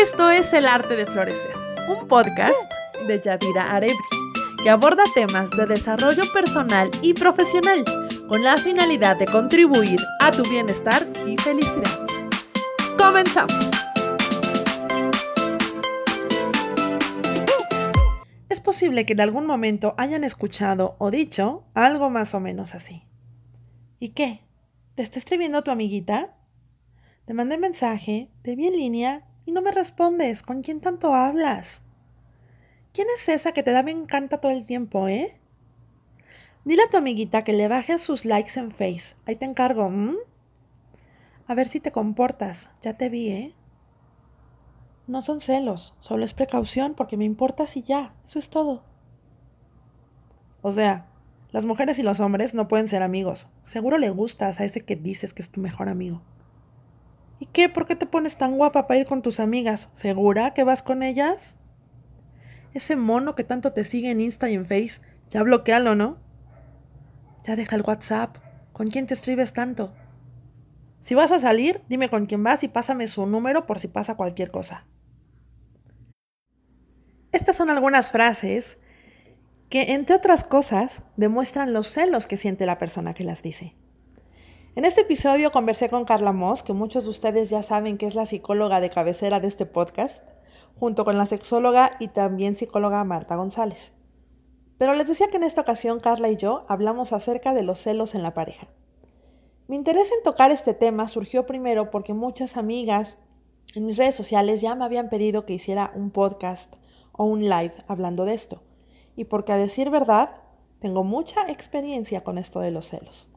Esto es El Arte de Florecer, un podcast de Yadira Arebri, que aborda temas de desarrollo personal y profesional con la finalidad de contribuir a tu bienestar y felicidad. Comenzamos. Es posible que en algún momento hayan escuchado o dicho algo más o menos así. ¿Y qué? ¿Te está escribiendo tu amiguita? Te mandé mensaje, te vi en línea y no me respondes. ¿Con quién tanto hablas? ¿Quién es esa que te da me encanta todo el tiempo, eh? Dile a tu amiguita que le baje sus likes en Face. Ahí te encargo, ¿m? A ver si te comportas. Ya te vi, ¿eh? No son celos, solo es precaución porque me importas y ya. Eso es todo. O sea, las mujeres y los hombres no pueden ser amigos. Seguro le gustas a ese que dices que es tu mejor amigo. ¿Y qué? ¿Por qué te pones tan guapa para ir con tus amigas? ¿Segura que vas con ellas? Ese mono que tanto te sigue en Insta y en Face, ya bloquealo, ¿no? Ya deja el WhatsApp. ¿Con quién te escribes tanto? Si vas a salir, dime con quién vas y pásame su número por si pasa cualquier cosa. Estas son algunas frases que, entre otras cosas, demuestran los celos que siente la persona que las dice. En este episodio conversé con Carla Moss, que muchos de ustedes ya saben que es la psicóloga de cabecera de este podcast, junto con la sexóloga y también psicóloga Marta González. Pero les decía que en esta ocasión Carla y yo hablamos acerca de los celos en la pareja. Mi interés en tocar este tema surgió primero porque muchas amigas en mis redes sociales ya me habían pedido que hiciera un podcast o un live hablando de esto. Y porque a decir verdad, tengo mucha experiencia con esto de los celos.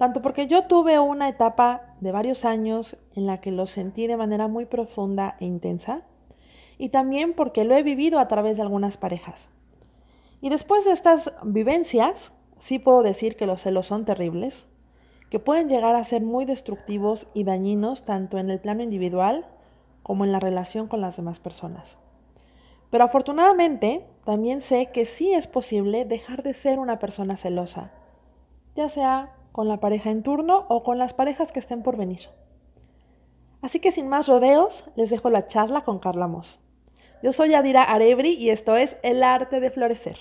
Tanto porque yo tuve una etapa de varios años en la que lo sentí de manera muy profunda e intensa, y también porque lo he vivido a través de algunas parejas. Y después de estas vivencias, sí puedo decir que los celos son terribles, que pueden llegar a ser muy destructivos y dañinos tanto en el plano individual como en la relación con las demás personas. Pero afortunadamente también sé que sí es posible dejar de ser una persona celosa, ya sea con la pareja en turno o con las parejas que estén por venir. Así que sin más rodeos, les dejo la charla con Carla Moss. Yo soy Adira Arebri y esto es El Arte de Florecer.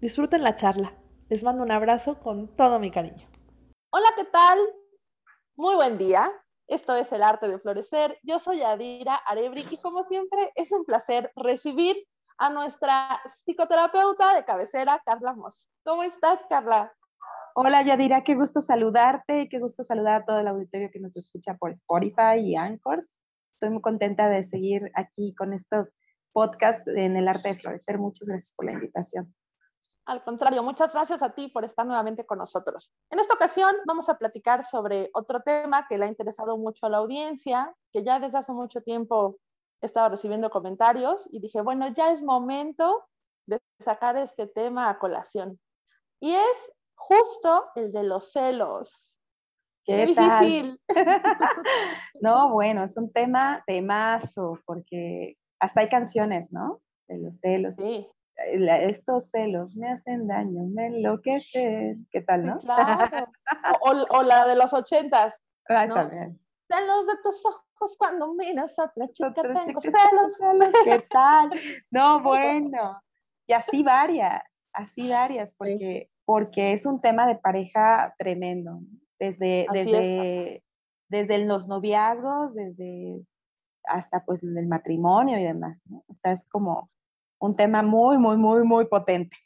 Disfruten la charla. Les mando un abrazo con todo mi cariño. Hola, ¿qué tal? Muy buen día. Esto es El Arte de Florecer. Yo soy Adira Arebri y como siempre es un placer recibir a nuestra psicoterapeuta de cabecera, Carla Moss. ¿Cómo estás, Carla? Hola, Yadira, qué gusto saludarte, qué gusto saludar a todo el auditorio que nos escucha por Spotify y Anchor. Estoy muy contenta de seguir aquí con estos podcasts en el arte de florecer. Muchas gracias por la invitación. Al contrario, muchas gracias a ti por estar nuevamente con nosotros. En esta ocasión vamos a platicar sobre otro tema que le ha interesado mucho a la audiencia, que ya desde hace mucho tiempo he estado recibiendo comentarios y dije, bueno, ya es momento de sacar este tema a colación. Y es justo el de los celos. Qué, difícil. no, bueno, es un tema temazo, porque hasta hay canciones, ¿no? De los celos. Sí. Estos celos me hacen daño, me enloquecen. ¿Qué tal, no? claro. o, la de los ochentas. Ah, también. Celos de tus ojos cuando miras a otra chica, tengo celos. celos. ¿Qué tal? No, bueno. Y así varias, así varias, porque porque es un tema de pareja tremendo, desde, desde, desde los noviazgos, desde hasta pues el matrimonio y demás, ¿no? O sea, es como un tema muy, muy, muy, muy potente.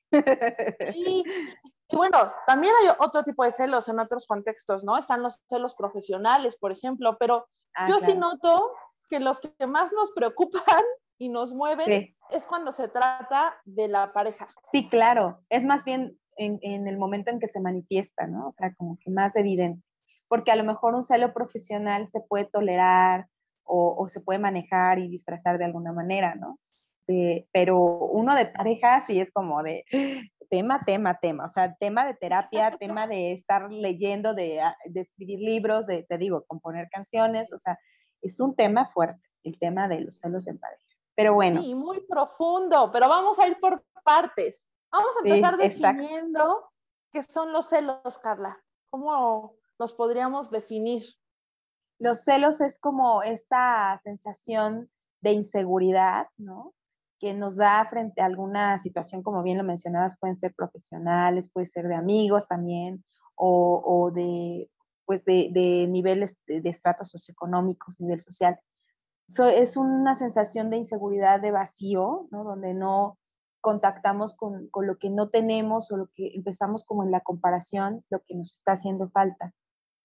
Y, y bueno, también hay otro tipo de celos en otros contextos, ¿no? Están los celos profesionales, por ejemplo, pero ah, yo sí noto que los que más nos preocupan y nos mueven es cuando se trata de la pareja. Sí, claro, es más bien en, el momento en que se manifiesta, ¿no? O sea, como que más evidente. Porque a lo mejor un celo profesional se puede tolerar o, se puede manejar y disfrazar de alguna manera, ¿no? pero uno de pareja sí es como de tema, tema, tema, o sea, tema de terapia, tema de estar leyendo, de, ah, de escribir libros, de, te digo, componer canciones, o sea, es un tema fuerte, el tema de los celos en pareja. Pero bueno. Sí, muy profundo, pero vamos a ir por partes. Vamos a empezar definiendo qué son los celos, Carla. ¿Cómo los podríamos definir? Los celos es como esta sensación de inseguridad, ¿no? Que nos da frente a alguna situación, como bien lo mencionabas, pueden ser profesionales, puede ser de amigos también, o, de, pues de, niveles de, estratos socioeconómicos, nivel social. es una sensación de inseguridad, de vacío, ¿no? Donde no contactamos con, con, lo que no tenemos o lo que empezamos como en la comparación, lo que nos está haciendo falta.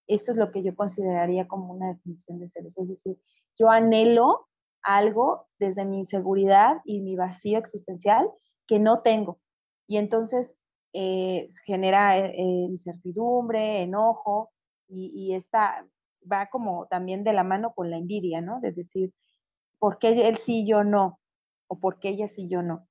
Eso es lo que yo consideraría como una definición de celos. Es decir, yo anhelo algo desde mi inseguridad y mi vacío existencial que no tengo. Y entonces eh, genera eh, eh, incertidumbre, enojo, y, esta va como también de la mano con la envidia, ¿no? De decir, ¿por qué él sí, yo no? ¿O por qué ella sí, yo no?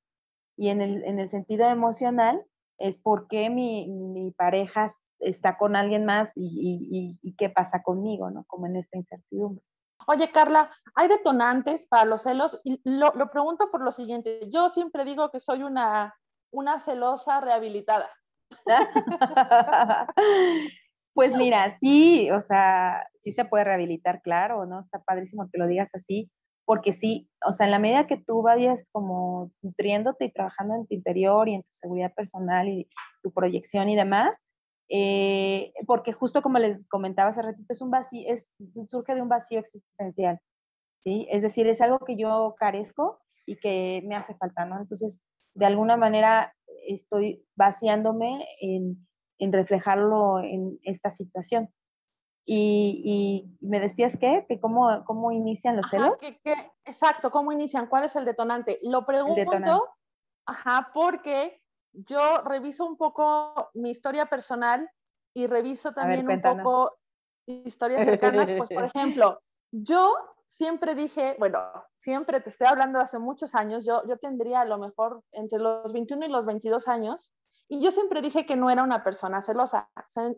Y en el, en el sentido emocional, es por qué mi, mi pareja está con alguien más y, y, qué pasa conmigo, ¿no? Como en esta incertidumbre. Oye, Carla, ¿hay detonantes para los celos? Y lo, lo, pregunto por lo siguiente. Yo siempre digo que soy una, una celosa rehabilitada. pues mira, sí, o sea, sí se puede rehabilitar, claro, ¿no? Está padrísimo que lo digas así, porque sí, o sea, en la medida que tú vayas como nutriéndote y trabajando en tu interior y en tu seguridad personal y tu proyección y demás, eh, porque justo como les comentaba hace ratito, es un vacío, surge de un vacío existencial, ¿sí? Es decir, es algo que yo carezco y que me hace falta, ¿no? Entonces, de alguna manera estoy vaciándome en, en reflejarlo en esta situación. Y, y, me decías que, que cómo, cómo inician los celos. exacto, ¿cómo inician? ¿Cuál es el detonante? Lo pregunto, ajá, porque yo reviso un poco mi historia personal y reviso también un poco historias cercanas. Pues, por ejemplo, yo siempre dije, bueno, siempre te estoy hablando hace muchos años, yo, yo tendría a lo mejor entre los 21 y los 22 años, y yo siempre dije que no era una persona celosa.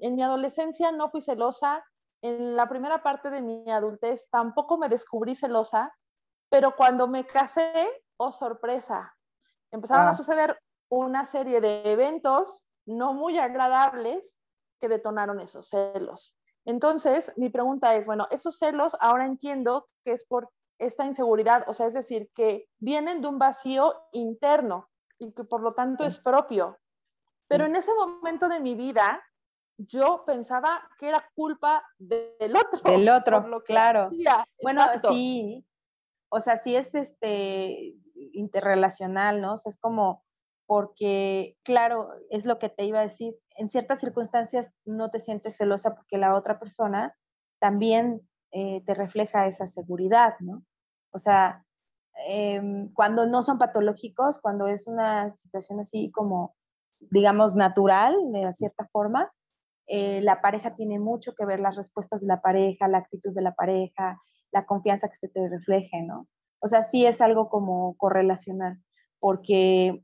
en, mi adolescencia no fui celosa, en la primera parte de mi adultez tampoco me descubrí celosa, pero cuando me casé, oh sorpresa, empezaron a ah. suceder una serie de eventos no muy agradables que detonaron esos celos. Entonces, mi pregunta es, bueno, esos celos ahora entiendo que es por esta inseguridad, o sea, es decir, que vienen de un vacío interno y que por lo tanto es propio. Pero en ese momento de mi vida, yo pensaba que era culpa del otro. Del otro, claro. Bueno, sí. O sea, sí es este interrelacional, ¿no? O sea, es como porque, claro, es lo que te iba a decir, en ciertas circunstancias no te sientes celosa porque la otra persona también eh, te refleja esa seguridad, ¿no? O sea, em, cuando no son patológicos, cuando es una situación así como, digamos, natural, de cierta forma, eh, la pareja tiene mucho que ver las respuestas de la pareja, la actitud de la pareja, la confianza que se te refleje, ¿no? O sea, sí es algo como correlacional, porque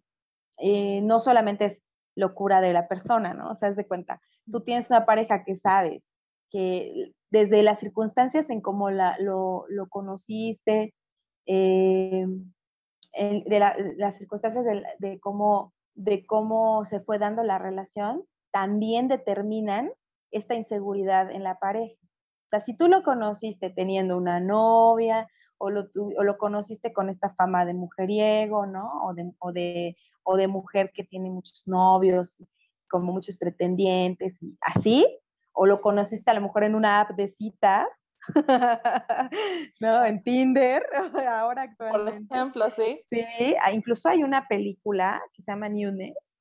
eh, no solamente es locura de la persona, ¿no? O sea, es de cuenta, tú tienes una pareja que sabes que desde las circunstancias en cómo lo, conociste, eh, de las circunstancias de, cómo, de cómo se fue dando la relación, también determinan esta inseguridad en la pareja. O sea, si tú lo conociste teniendo una novia o lo, o lo conociste con esta fama de mujeriego, ¿no? O de, o de, o de mujer que tiene muchos novios, como muchos pretendientes, y así, o lo conociste a lo mejor en una app de citas, ¿no? En Tinder, ahora actualmente. Por ejemplo, sí. Sí, incluso hay una película que se llama Newness,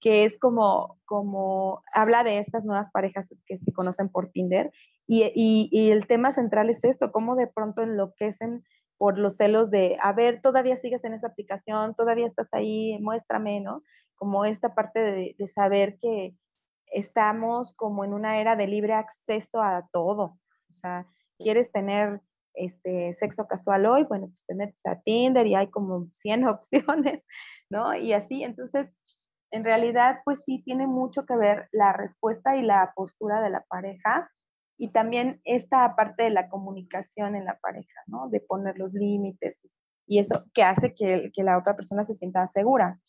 que es como, como, habla de estas nuevas parejas que se conocen por Tinder, y, y, y el tema central es esto, cómo de pronto enloquecen por los celos de, a ver, todavía sigues en esa aplicación, todavía estás ahí, muéstrame, ¿no? Como esta parte de, saber que estamos como en una era de libre acceso a todo. O sea, quieres tener este sexo casual hoy, bueno, pues te metes a Tinder y hay como 100 opciones, ¿no? Y así, entonces, en realidad, pues sí tiene mucho que ver la respuesta y la postura de la pareja y también esta parte de la comunicación en la pareja, ¿no? De poner los límites y eso que hace que, que la otra persona se sienta segura.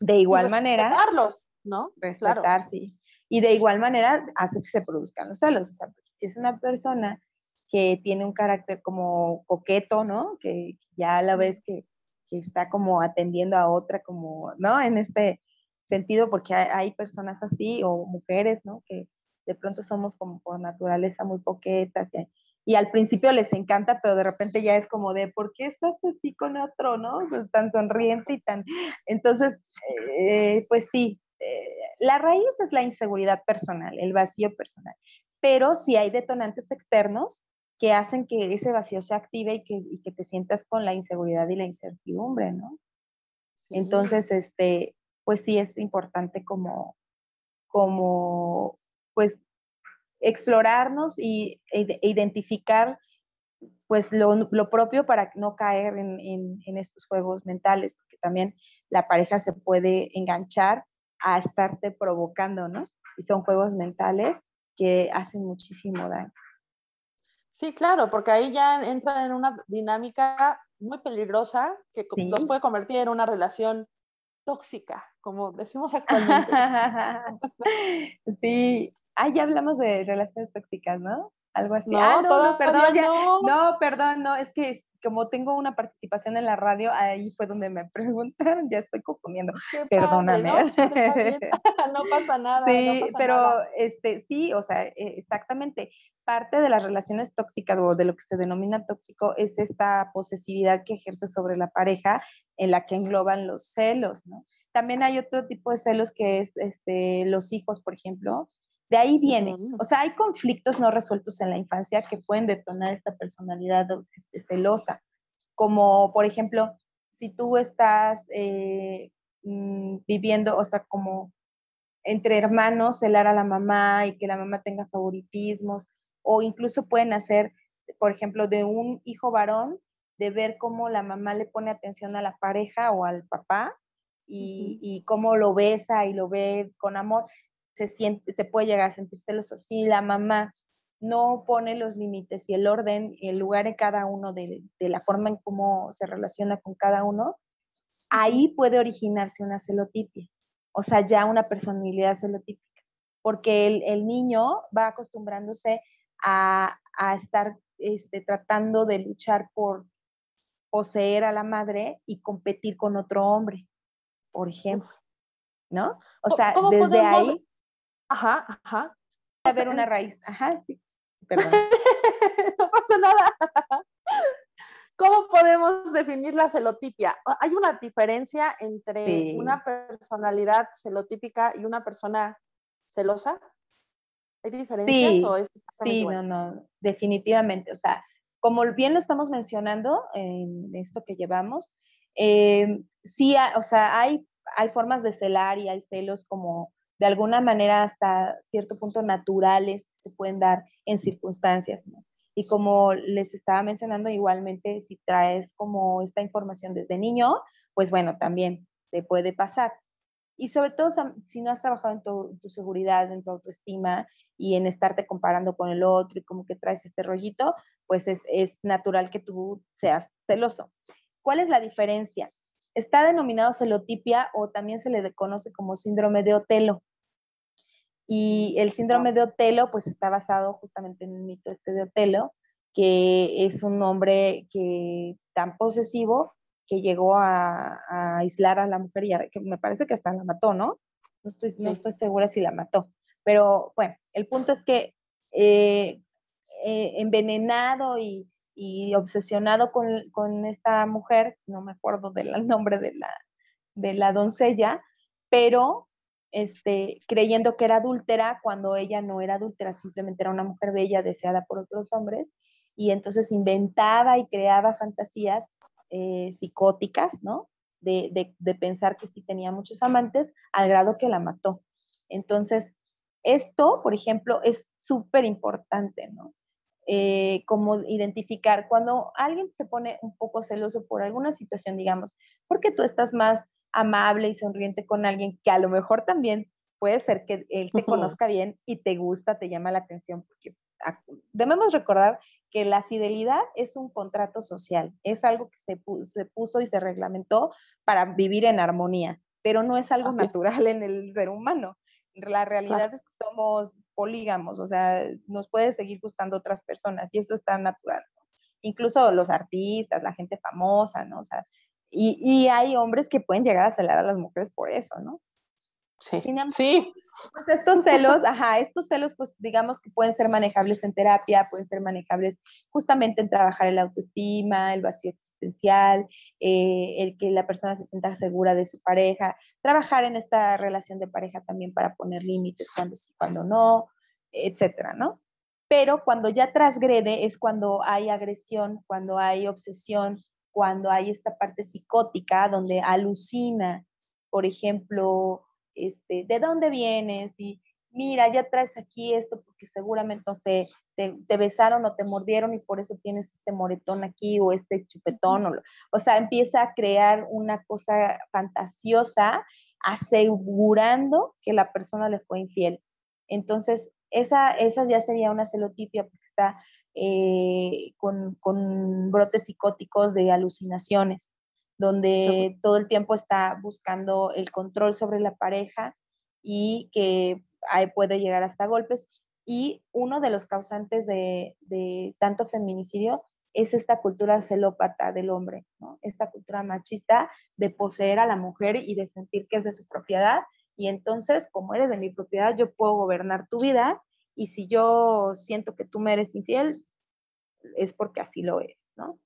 De igual y manera... Respetarlos, ¿no? Respetar, sí. Y de igual manera hace que se produzcan los celos. O sea, si es una persona que tiene un carácter como coqueto, ¿no? Que ya a la vez que, que está como atendiendo a otra, como, ¿no? En este sentido, porque hay, personas así o mujeres, ¿no? Que de pronto somos como por naturaleza muy coquetas y, y, al principio les encanta, pero de repente ya es como de, ¿por qué estás así con otro, no? Pues tan sonriente y tan... Entonces, eh, pues sí, eh, la raíz es la inseguridad personal, el vacío personal, pero si hay detonantes externos que hacen que ese vacío se active y que, y que te sientas con la inseguridad y la incertidumbre, ¿no? Entonces, este, pues sí es importante como, como, pues, explorarnos y e, identificar pues lo, lo, propio para no caer en, en, en, estos juegos mentales, porque también la pareja se puede enganchar a estarte provocando, ¿no? Y son juegos mentales que hacen muchísimo daño. Sí, claro, porque ahí ya entran en una dinámica muy peligrosa que nos puede convertir en una relación tóxica, como decimos actualmente. sí, ah, ya hablamos de relaciones tóxicas, ¿no? Algo así. No, ah, no, perdón, no. no, perdón, no, es que como tengo una participación en la radio, ahí fue donde me preguntaron, ya estoy confundiendo. Perdóname. ¿no? pasa nada. Sí, pero este sí, o sea, e, exactamente. Parte de las relaciones tóxicas o de lo que se denomina tóxico es esta posesividad que ejerce sobre la pareja en la que engloban los celos, ¿no? También hay otro tipo de celos que es este, los hijos, por ejemplo, de ahí viene. O sea, hay conflictos no resueltos en la infancia que pueden detonar esta personalidad este, celosa. Como, por ejemplo, si tú estás eh, mm, viviendo, o sea, como entre hermanos, celar a la mamá y que la mamá tenga favoritismos, o incluso pueden hacer, por ejemplo, de un hijo varón, de ver cómo la mamá le pone atención a la pareja o al papá y, y cómo lo besa y lo ve con amor se, siente, se puede llegar a sentir celoso. Si la mamá no pone los límites y el orden, el lugar en cada uno de, la forma en cómo se relaciona con cada uno, ahí puede originarse una celotipia, o sea, ya una personalidad celotípica, porque el, niño va acostumbrándose a, estar este, tratando de luchar por poseer a la madre y competir con otro hombre, por ejemplo, ¿no? O sea, desde ahí Ajá, ajá. A ver una raíz. Ajá, sí. Perdón. no pasa nada. ¿Cómo podemos definir la celotipia? ¿Hay una diferencia entre una personalidad celotípica y una persona celosa? ¿Hay diferencias sí, o es Sí, no, no, definitivamente. O sea, como bien lo estamos mencionando en esto que llevamos, eh, sí, o sea, hay, hay formas de celar y hay celos como de alguna manera hasta cierto punto naturales se pueden dar en circunstancias. Y como les estaba mencionando, igualmente si traes como esta información desde niño, pues bueno, también te puede pasar. Y sobre todo si no has trabajado en tu, seguridad, en tu autoestima y en estarte comparando con el otro y como que traes este rollito, pues es, es natural que tú seas celoso. ¿Cuál es la diferencia? Está denominado celotipia o también se le conoce como síndrome de Otelo. Y el síndrome de Otelo, pues está basado justamente en el mito este de Otelo, que es un hombre que tan posesivo que llegó a, aislar a la mujer y que me parece que hasta la mató, ¿no? No estoy, no estoy segura si la mató. Pero bueno, el punto es que eh, eh, envenenado y, y obsesionado con, con, esta mujer, no me acuerdo del nombre de la, de la doncella, pero este, creyendo que era adúltera cuando ella no era adúltera, simplemente era una mujer bella deseada por otros hombres, y entonces inventaba y creaba fantasías eh, psicóticas, ¿no? De, pensar que sí tenía muchos amantes, al grado que la mató. Entonces, esto, por ejemplo, es súper importante, ¿no? Eh, como identificar cuando alguien se pone un poco celoso por alguna situación, digamos, porque tú estás más amable y sonriente con alguien que a lo mejor también puede ser que él te conozca bien y te gusta, te llama la atención, porque debemos recordar que la fidelidad es un contrato social, es algo que se, se puso y se reglamentó para vivir en armonía, pero no es algo natural en el ser humano. La realidad es que somos polígamos, o sea, nos puede seguir gustando otras personas y eso está natural. Incluso los artistas, la gente famosa, ¿no? O sea, y, y, hay hombres que pueden llegar a celar a las mujeres por eso, ¿no? Sí. sí. Pues estos celos, ajá, estos celos, pues digamos que pueden ser manejables en terapia, pueden ser manejables justamente en trabajar el autoestima, el vacío existencial, eh, el que la persona se sienta segura de su pareja, trabajar en esta relación de pareja también para poner límites cuando sí, cuando no, etcétera, ¿no? Pero cuando ya transgrede es cuando hay agresión, cuando hay obsesión, cuando hay esta parte psicótica donde alucina, por ejemplo, este, ¿de dónde vienes? Y mira, ya traes aquí esto porque seguramente, no sé, te, besaron o te mordieron y por eso tienes este moretón aquí o este chupetón. O, o sea, empieza a crear una cosa fantasiosa asegurando que la persona le fue infiel. Entonces, esa, esa ya sería una celotipia porque está eh, con, con brotes psicóticos de alucinaciones donde todo el tiempo está buscando el control sobre la pareja y que puede llegar hasta golpes. Y uno de los causantes de, tanto feminicidio es esta cultura celópata del hombre, esta cultura machista de poseer a la mujer y de sentir que es de su propiedad. Y entonces, como eres de mi propiedad, yo puedo gobernar tu vida y si yo siento que tú me eres infiel, es porque así lo eres, ¿no?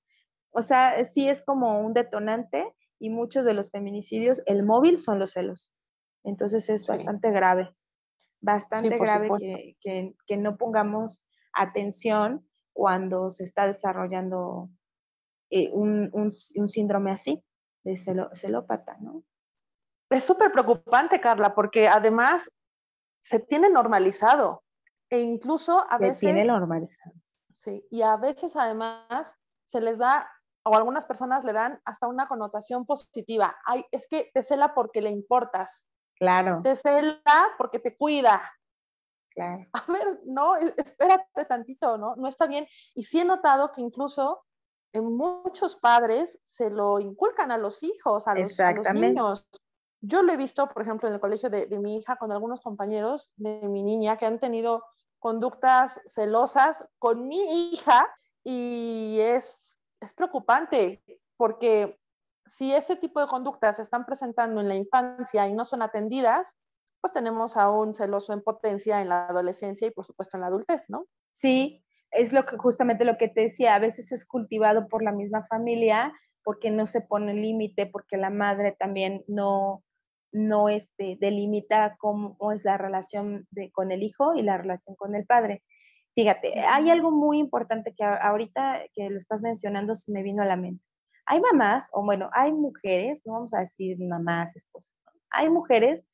O sea, sí es como un detonante y muchos de los feminicidios, el móvil son los celos. Entonces es bastante grave, bastante grave que, no pongamos atención cuando se está desarrollando eh, un, síndrome así, de celópata, ¿no? Es súper preocupante, Carla, porque además se tiene normalizado e incluso a veces... Se tiene normalizado. Sí, y a veces además se les da o algunas personas le dan hasta una connotación positiva. Ay, es que te cela porque le importas. Claro. Te cela porque te cuida. Claro. A ver, no, e, espérate tantito, ¿no? No está bien. Y sí he notado que incluso en muchos padres se lo inculcan a los hijos, a los, niños. Yo lo he visto, por ejemplo, en el colegio de, de mi hija con algunos compañeros de mi niña que han tenido conductas celosas con mi hija y es es preocupante porque si ese tipo de conductas se están presentando en la infancia y no son atendidas, pues tenemos a un celoso en potencia en la adolescencia y por supuesto en la adultez, ¿no? Sí, es lo que justamente lo que te decía, a veces es cultivado por la misma familia porque no se pone límite, porque la madre también no, no este, delimita cómo es la relación de, con el hijo y la relación con el padre. Fíjate, hay algo muy importante que ahorita que lo estás mencionando se me vino a la mente. Hay mamás, o bueno, hay mujeres, no vamos a decir mamás, esposas, hay mujeres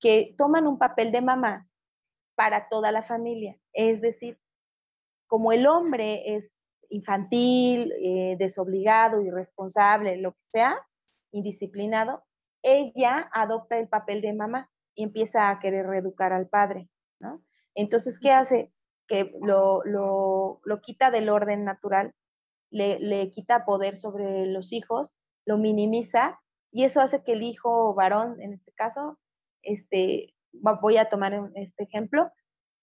que toman un papel de mamá para toda la familia. Es decir, como el hombre es infantil, eh, desobligado, irresponsable, lo que sea, indisciplinado, ella adopta el papel de mamá y empieza a querer reeducar al padre, ¿no? Entonces, ¿qué hace? que lo, lo, lo quita del orden natural, le, le, quita poder sobre los hijos, lo minimiza y eso hace que el hijo varón, en este caso, este, voy a tomar este ejemplo,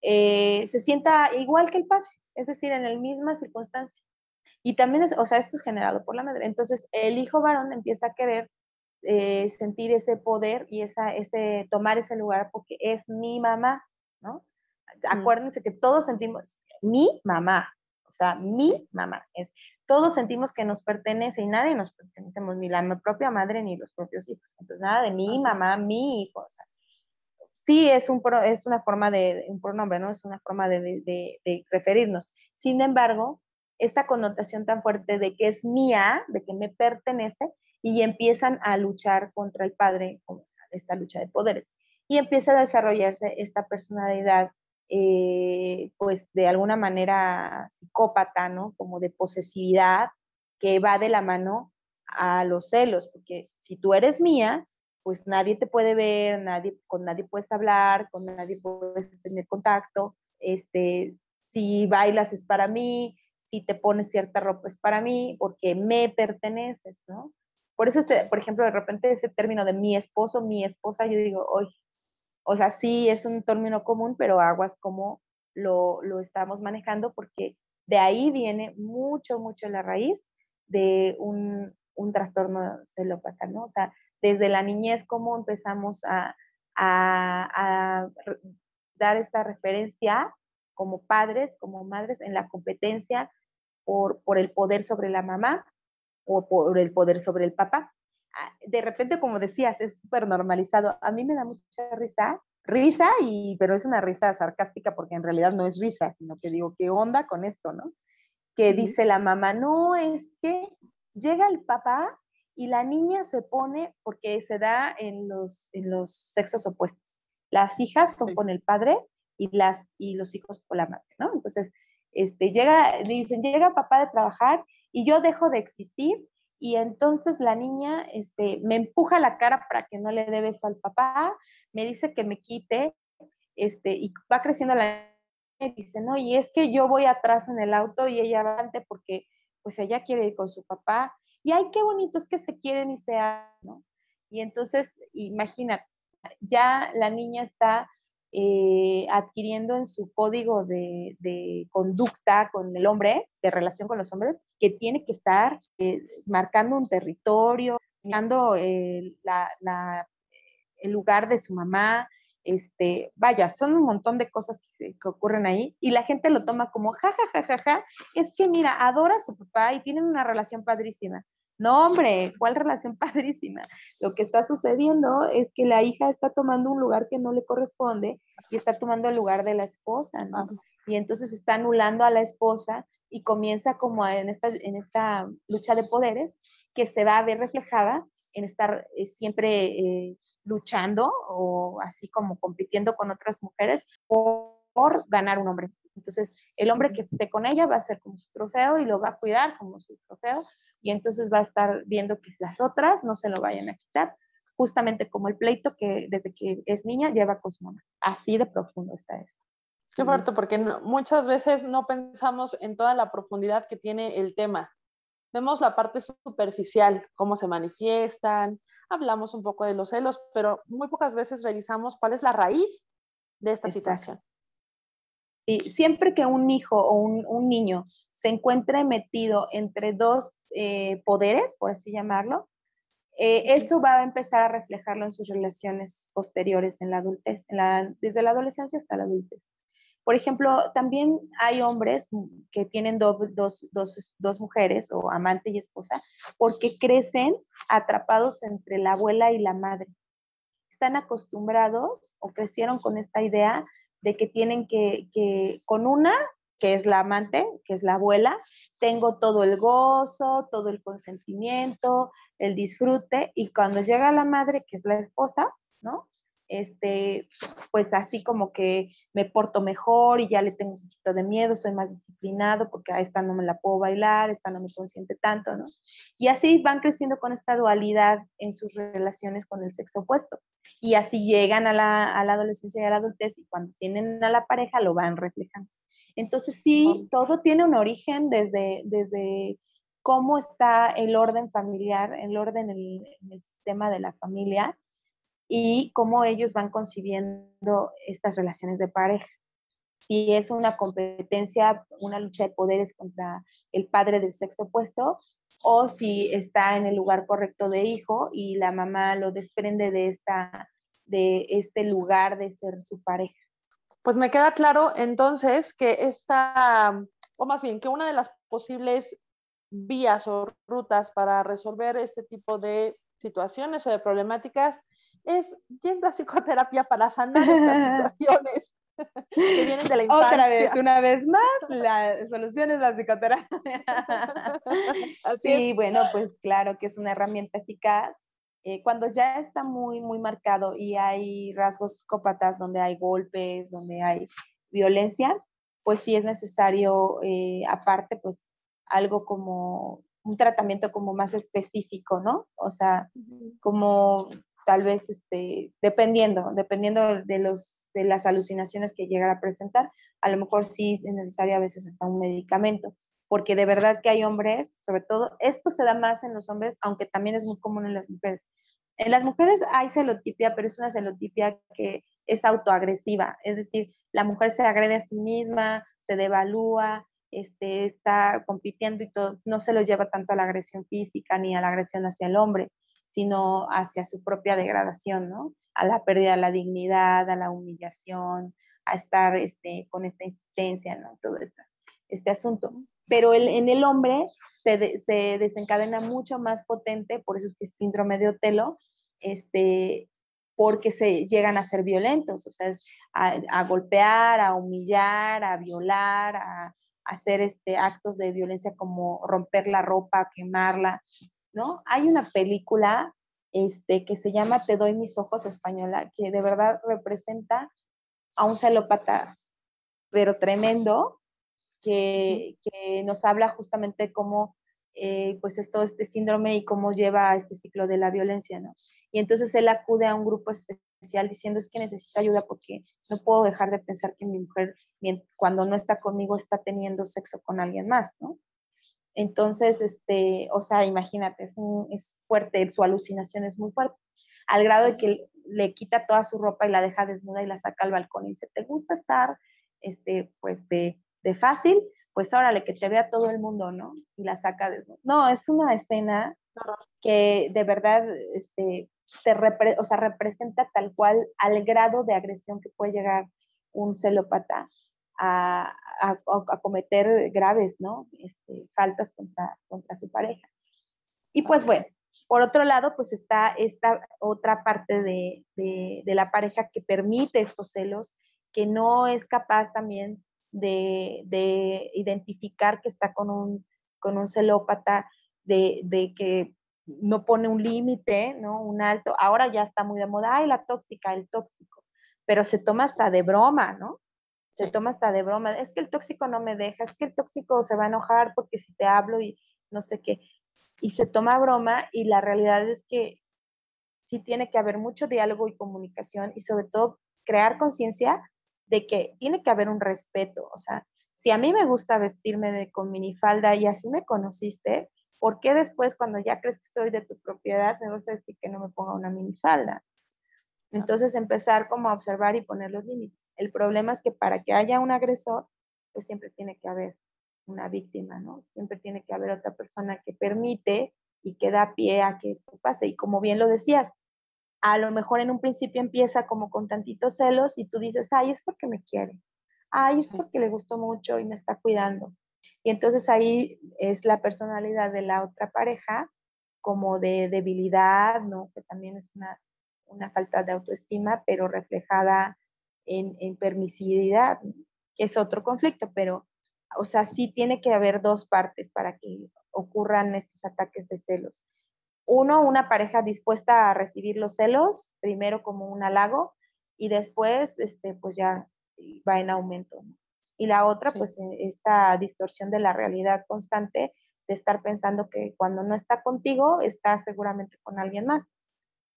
eh, se sienta igual que el padre, es decir, en la misma circunstancia. Y también, es, o sea, esto es generado por la madre. Entonces, el hijo varón empieza a querer eh, sentir ese poder y esa, ese, tomar ese lugar porque es mi mamá, ¿no? acuérdense que todos sentimos, mi mamá, o sea, mi mamá, es, todos sentimos que nos pertenece y nadie nos pertenecemos, ni la propia madre ni los propios hijos. Entonces, nada de mi mamá, mi hijo. O sea, sí es, un, es una forma de, un pronombre, ¿no? Es una forma de, de, de, referirnos. Sin embargo, esta connotación tan fuerte de que es mía, de que me pertenece, y empiezan a luchar contra el padre, esta lucha de poderes. Y empieza a desarrollarse esta personalidad eh, pues de alguna manera psicópata, ¿no? Como de posesividad que va de la mano a los celos, porque si tú eres mía, pues nadie te puede ver, nadie, con nadie puedes hablar, con nadie puedes tener contacto, este, si bailas es para mí, si te pones cierta ropa es para mí, porque me perteneces, ¿no? Por eso, por ejemplo, de repente ese término de mi esposo, mi esposa, yo digo, oye, O sea, sí es un término común, pero aguas como lo, lo estamos manejando porque de ahí viene mucho, mucho la raíz de un, un trastorno celópata, ¿no? O sea, desde la niñez, cómo empezamos a, a, dar esta referencia como padres, como madres, en la competencia por, por el poder sobre la mamá o por el poder sobre el papá. Ah, de repente, como decías, es súper normalizado. A mí me da mucha risa, risa, y, pero es una risa sarcástica porque en realidad no es risa, sino que digo, ¿qué onda con esto, no? Que dice la mamá, no, es que llega el papá y la niña se pone, porque se da en los, en los sexos opuestos. Las hijas son con el padre y, las, y los hijos con la madre, ¿no? Entonces, este, llega, dicen, llega papá de trabajar y yo dejo de existir y entonces la niña este, me empuja la cara para que no le dé beso al papá, me dice que me quite, este, y va creciendo la niña y dice, no, y es que yo voy atrás en el auto y ella adelante porque pues ella quiere ir con su papá, y ay, qué bonito es que se quieren y se aman, ¿no? Y entonces, imagina, ya la niña está eh, adquiriendo en su código de, conducta con el hombre, de relación con los hombres, que tiene que estar eh, marcando un territorio, marcando el lugar de su mamá, este, vaya, son un montón de cosas que, ocurren ahí y la gente lo toma como ja, ja, ja, ja, ja, es que mira, adora a su papá y tienen una relación padrísima. No, hombre, ¿cuál relación padrísima? Lo que está sucediendo es que la hija está tomando un lugar que no le corresponde y está tomando el lugar de la esposa, ¿no? Y entonces está anulando a la esposa y comienza como en esta, en esta lucha de poderes que se va a ver reflejada en estar eh, siempre eh, luchando o así como compitiendo con otras mujeres por, ganar un hombre. Entonces, el hombre que esté con ella va a ser como su trofeo y lo va a cuidar como su trofeo y entonces va a estar viendo que las otras no se lo vayan a quitar, justamente como el pleito que desde que es niña lleva con su mamá. Así de profundo está esto. Qué fuerte, porque muchas veces no pensamos en toda la profundidad que tiene el tema vemos la parte superficial, cómo se manifiestan, hablamos un poco de los celos, pero muy pocas veces revisamos cuál es la raíz de esta situación. Sí, siempre que un hijo o un, niño se encuentre metido entre dos eh, poderes, por así llamarlo, eh, eso va a empezar a reflejarlo en sus relaciones posteriores en la adultez, desde la adolescencia hasta la adultez. Por ejemplo, también hay hombres que tienen dos, mujeres o amante y esposa porque crecen atrapados entre la abuela y la madre. Están acostumbrados o crecieron con esta idea de que tienen que, que con una, que es la amante, que es la abuela, tengo todo el gozo, todo el consentimiento, el disfrute, y cuando llega la madre, que es la esposa, ¿no? Este, pues así como que me porto mejor y ya le tengo un poquito de miedo, soy más disciplinado porque a esta no me la puedo bailar, esta no me consiente tanto, ¿no? Y así van creciendo con esta dualidad en sus relaciones con el sexo opuesto. Y así llegan a la, a la adolescencia y a la adultez y cuando tienen a la pareja lo van reflejando. Entonces sí, todo tiene un origen desde, desde cómo está el orden familiar, el orden en el sistema de la familia, y cómo ellos van concibiendo estas relaciones de pareja. Si es una competencia, una lucha de poderes contra el padre del sexo opuesto, o si está en el lugar correcto de hijo y la mamá lo desprende de, esta, de este lugar de ser su pareja. Pues me queda claro entonces que esta, o más bien que una de las posibles vías o rutas para resolver este tipo de situaciones o de problemáticas es yendo a psicoterapia para sanar estas situaciones que vienen de la infancia. Otra vez, una vez más, la solución es la psicoterapia. sí, bueno, pues claro que es una herramienta eficaz. Eh, cuando ya está muy, muy marcado y hay rasgos psicópatas donde hay golpes, donde hay violencia, pues sí es necesario, eh, aparte, pues algo como un tratamiento como más específico, ¿no? O sea, como tal vez este, dependiendo, dependiendo de, los, de las alucinaciones que llegara a presentar, a lo mejor sí es necesario a veces hasta un medicamento, porque de verdad que hay hombres, sobre todo, esto se da más en los hombres, aunque también es muy común en las mujeres. En las mujeres hay celotipia, pero es una celotipia que es autoagresiva, es decir, la mujer se agrede a sí misma, se devalúa, este, está compitiendo y todo, no se lo lleva tanto a la agresión física ni a la agresión hacia el hombre, sino hacia su propia degradación, ¿no? A la pérdida de la dignidad, a la humillación, a estar este, con esta insistencia, ¿no? Todo esto, este asunto. Pero en el hombre se, se, desencadena mucho más potente, por eso es que es síndrome de Otelo, este, porque se llegan a ser violentos, o sea, a, golpear, a humillar, a violar, a, hacer este, actos de violencia como romper la ropa, quemarla, ¿no? Hay una película este, que se llama Te doy mis ojos española, que de verdad representa a un celópata, pero tremendo, que, que nos habla justamente cómo eh, pues es todo este síndrome y cómo lleva a este ciclo de la violencia, ¿no? Y entonces él acude a un grupo especial diciendo es que necesita ayuda porque no puedo dejar de pensar que mi mujer cuando no está conmigo está teniendo sexo con alguien más, ¿no? Entonces, este, o sea, imagínate, es, es fuerte, su alucinación es muy fuerte, al grado de que le quita toda su ropa y la deja desnuda y la saca al balcón y dice, ¿te gusta estar, este, pues, de, de fácil? pues órale, que te vea todo el mundo, ¿no? Y la saca desnuda. No, es una escena que de verdad, este, te o sea, representa tal cual al grado de agresión que puede llegar un celópata a, a, cometer graves, ¿no? Este, faltas contra, contra su pareja. Y pues bueno, por otro lado, pues está esta otra parte de, de, de la pareja que permite estos celos, que no es capaz también de, identificar que está con un, con un celópata, de, que no pone un límite, ¿no? Un alto. Ahora ya está muy de moda, ay, la tóxica, el tóxico, pero se toma hasta de broma, ¿no? Se toma hasta de broma. Es que el tóxico no me deja, es que el tóxico se va a enojar porque si te hablo y no sé qué. Y se toma broma y la realidad es que sí tiene que haber mucho diálogo y comunicación y sobre todo crear conciencia de que tiene que haber un respeto, o sea, si a mí me gusta vestirme de, con minifalda y así me conociste, ¿por qué después cuando ya crees que soy de tu propiedad me vas a decir que no me ponga una minifalda? Entonces empezar como a observar y poner los límites. El problema es que para que haya un agresor, pues siempre tiene que haber una víctima, ¿no? Siempre tiene que haber otra persona que permite y que da pie a que esto pase. Y como bien lo decías, a lo mejor en un principio empieza como con tantitos celos y tú dices, ay, es porque me quiere, ay, es porque le gustó mucho y me está cuidando. Y entonces ahí es la personalidad de la otra pareja como de debilidad, ¿no? Que también es una, falta de autoestima, pero reflejada en, en permisividad, que es otro conflicto, pero, o sea, sí tiene que haber dos partes para que ocurran estos ataques de celos uno, una pareja dispuesta a recibir los celos, primero como un halago y después, este, pues ya va en aumento. Y la otra, pues eh, esta distorsión de la realidad constante de estar pensando que cuando no está contigo, está seguramente con alguien más.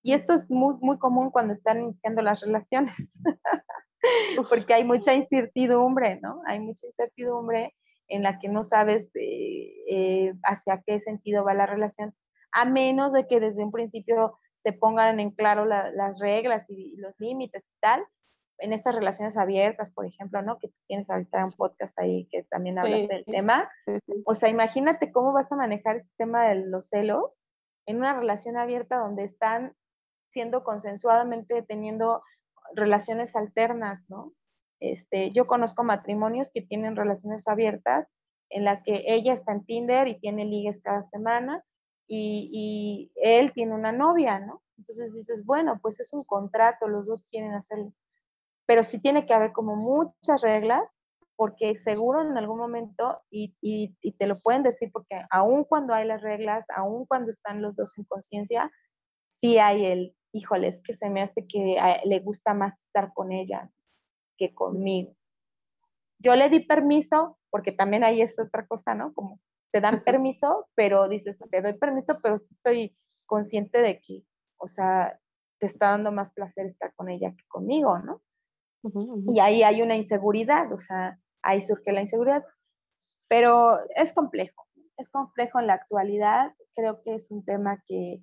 Y esto es muy, muy común cuando están iniciando las relaciones, porque hay mucha incertidumbre, ¿no? Hay mucha incertidumbre en la que no sabes eh, eh, hacia qué sentido va la relación a menos de que desde un principio se pongan en claro las reglas y los límites y tal, en estas relaciones abiertas, por ejemplo, ¿no? Que tienes ahorita un podcast ahí que también hablas del tema. O sea, imagínate cómo vas a manejar este tema de los celos en una relación abierta donde están siendo consensuadamente teniendo relaciones alternas, ¿no? Este, yo conozco matrimonios que tienen relaciones abiertas en la que ella está en Tinder y tiene ligues cada semana y, él tiene una novia, ¿no? Entonces dices, bueno, pues es un contrato, los dos quieren hacerlo. Pero sí tiene que haber como muchas reglas, porque seguro en algún momento, y, y, te lo pueden decir, porque aun cuando hay las reglas, aun cuando están los dos en conciencia, sí hay el, híjoles, que se me hace que le gusta más estar con ella que conmigo. Yo le di permiso, porque también ahí es otra cosa, ¿no? Como te dan permiso, pero dices, te doy permiso, pero sí estoy consciente de que, o sea, te está dando más placer estar con ella que conmigo, ¿no? Y ahí hay una inseguridad, o sea, ahí surge la inseguridad. Pero es complejo, es complejo en la actualidad. Creo que es un tema que,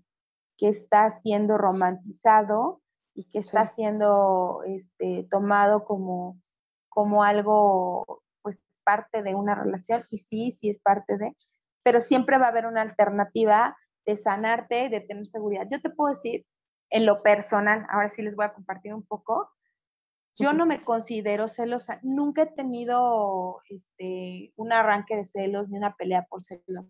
que está siendo romantizado y que está siendo este, tomado como, como algo, pues parte de una relación, y sí, sí es parte de, pero siempre va a haber una alternativa de sanarte, de tener seguridad. Yo te puedo decir, en lo personal, ahora sí les voy a compartir un poco, yo no me considero celosa, nunca he tenido este, un arranque de celos ni una pelea por celos,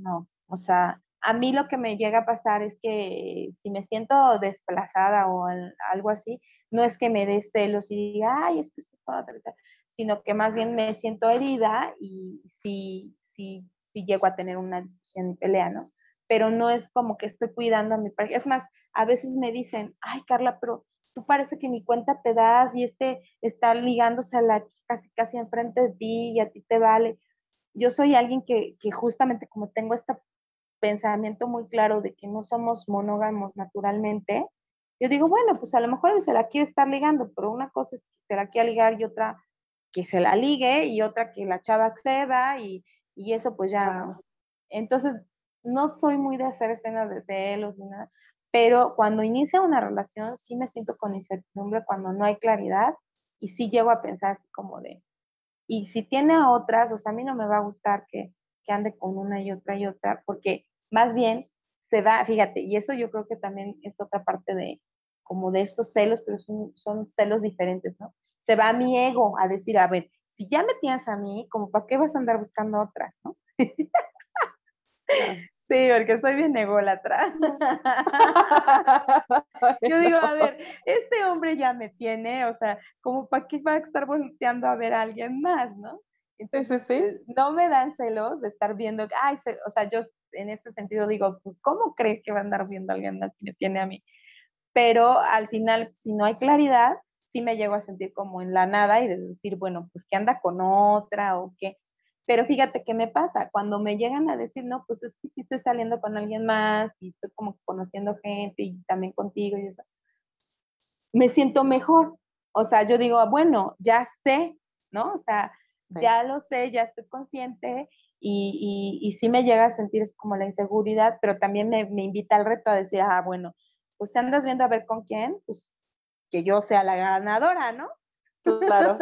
no, o sea, a mí lo que me llega a pasar es que si me siento desplazada o algo así, no es que me dé celos y diga, ay, es que esto es sino que más bien me siento herida y sí, sí, sí llego a tener una discusión y pelea, ¿no? Pero no es como que estoy cuidando a mi pareja. Es más, a veces me dicen, ay, Carla, pero tú parece que mi cuenta te das y este está ligándose a la casi, casi enfrente de ti y a ti te vale. Yo soy alguien que, justamente como tengo este pensamiento muy claro de que no somos monógamos naturalmente, yo digo, bueno, pues a lo mejor se la quiere estar ligando, pero una cosa es que se la quiera ligar y otra que se la ligue y otra que la chava acceda y, y eso pues ya. Entonces, no soy muy de hacer escenas de celos ni nada, pero cuando inicia una relación sí me siento con incertidumbre cuando no hay claridad y sí llego a pensar así como de, y si tiene a otras, o sea, a mí no me va a gustar que, que ande con una y otra y otra, porque más bien se da, fíjate, y eso yo creo que también es otra parte de, como de estos celos, pero son, son celos diferentes, ¿no? Se va a mi ego a decir, a ver, si ya me tienes a mí, como para qué vas a andar buscando otras, ¿no? Sí, porque soy bien ególatra. Yo digo, a ver, este hombre ya me tiene, o sea, como para qué va a estar volteando a ver a alguien más, ¿no? Entonces, sí, eh, no me dan celos de estar viendo, ay, o sea, yo en ese sentido digo, pues, ¿cómo cree que va a andar viendo a alguien más si me tiene a mí? Pero al final, si no hay claridad, sí me llego a sentir como en la nada y de decir, bueno, pues que anda con otra o qué. Pero fíjate qué me pasa, cuando me llegan a decir, no, pues es que sí estoy saliendo con alguien más y estoy como conociendo gente y también contigo y eso, me siento mejor. O sea, yo digo, bueno, ya sé, ¿no? O sea, ya lo sé, ya estoy consciente y, y, y, sí me llega a sentir es como la inseguridad, pero también me, me invita al reto a decir, ah, bueno, pues si andas viendo a ver con quién, pues que yo sea la ganadora, ¿no? Claro.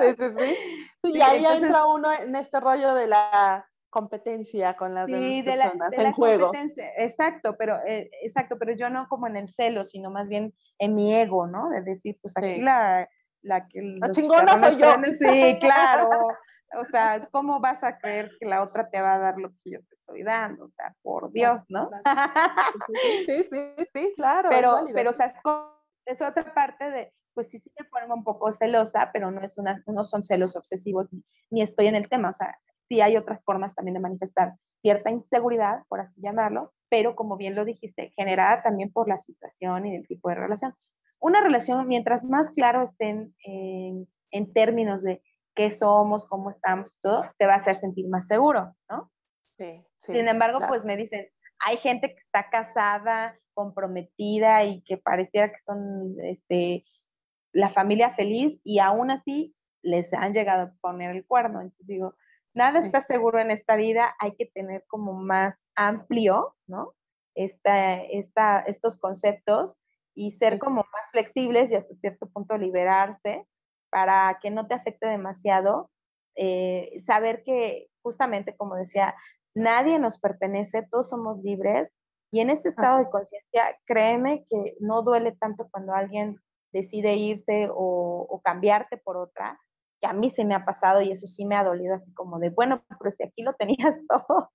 Sí, sí, sí. y ahí entra uno en este rollo de la competencia con las sí, de personas la, de en juego. Exacto, pero eh, exacto, pero yo no como en el celo, sino más bien en mi ego, ¿no? De decir, pues aquí la, la que la chingona soy yo. Sí, claro. O sea, ¿cómo vas a creer que la otra te va a dar lo que yo te estoy dando? O sea, por Dios, ¿no? Sí, sí, sí, claro. Pero, pero o sea, es es otra parte de, pues sí, sí me pongo un poco celosa, pero no, es una, no son celos obsesivos ni, estoy en el tema. O sea, sí hay otras formas también de manifestar cierta inseguridad, por así llamarlo, pero como bien lo dijiste, generada también por la situación y el tipo de relación. Una relación, mientras más claro estén en, en términos de qué somos, cómo estamos, todo, te va a hacer sentir más seguro, ¿no? Sí. sí Sin embargo, pues me dicen, hay gente que está casada comprometida y que pareciera que son este, la familia feliz y aún así les han llegado a poner el cuerno. Entonces digo, nada está seguro en esta vida, hay que tener como más amplio, ¿no? Esta, esta, estos conceptos y ser como más flexibles y hasta cierto punto liberarse para que no te afecte demasiado. Eh, saber que justamente, como decía, nadie nos pertenece, todos somos libres y en este estado de conciencia, créeme que no duele tanto cuando alguien decide irse o, cambiarte por otra, que a mí se me ha pasado y eso sí me ha dolido así como de, bueno, pero si aquí lo tenías todo,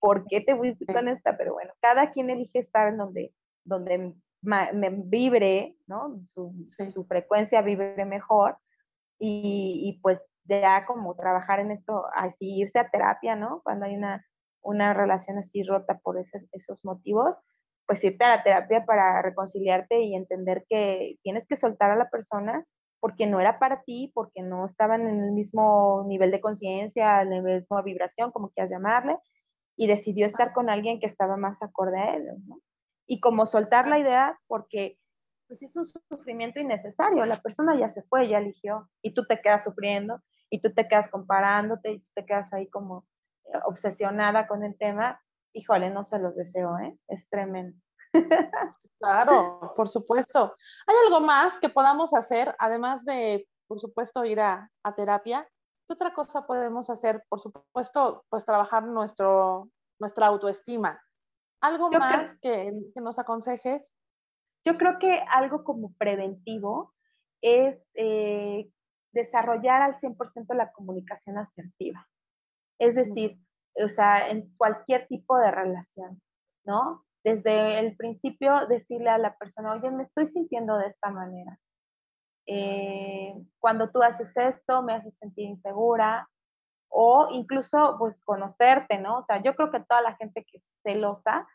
¿por qué te fuiste con esta? Pero bueno, cada quien elige estar en donde, donde me vibre, ¿no? Su, su, frecuencia vibre mejor y, y, pues ya como trabajar en esto, así irse a terapia, ¿no? Cuando hay una una relación así rota por esos, esos motivos, pues irte a la terapia para reconciliarte y entender que tienes que soltar a la persona porque no era para ti, porque no estaban en el mismo nivel de conciencia, en la misma vibración, como quieras llamarle, y decidió estar con alguien que estaba más acorde a él, ¿no? Y como soltar la idea, porque pues es un sufrimiento innecesario, la persona ya se fue, ya eligió, y tú te quedas sufriendo, y tú te quedas comparándote, y tú te quedas ahí como obsesionada con el tema, híjole, no se los deseo, ¿eh? Es tremendo. Claro, por supuesto. ¿Hay algo más que podamos hacer, además de, por supuesto, ir a, terapia? ¿Qué otra cosa podemos hacer? Por supuesto, pues trabajar nuestro, nuestra autoestima. ¿Algo más que, nos aconsejes? Yo creo que algo como preventivo es eh, desarrollar al 100% la comunicación asertiva. Es decir, o sea, en cualquier tipo de relación, ¿no? Desde el principio decirle a la persona, oye, me estoy sintiendo de esta manera. Eh, cuando tú haces esto, me haces sentir insegura. O incluso, pues, conocerte, ¿no? O sea, yo creo que toda la gente que es celosa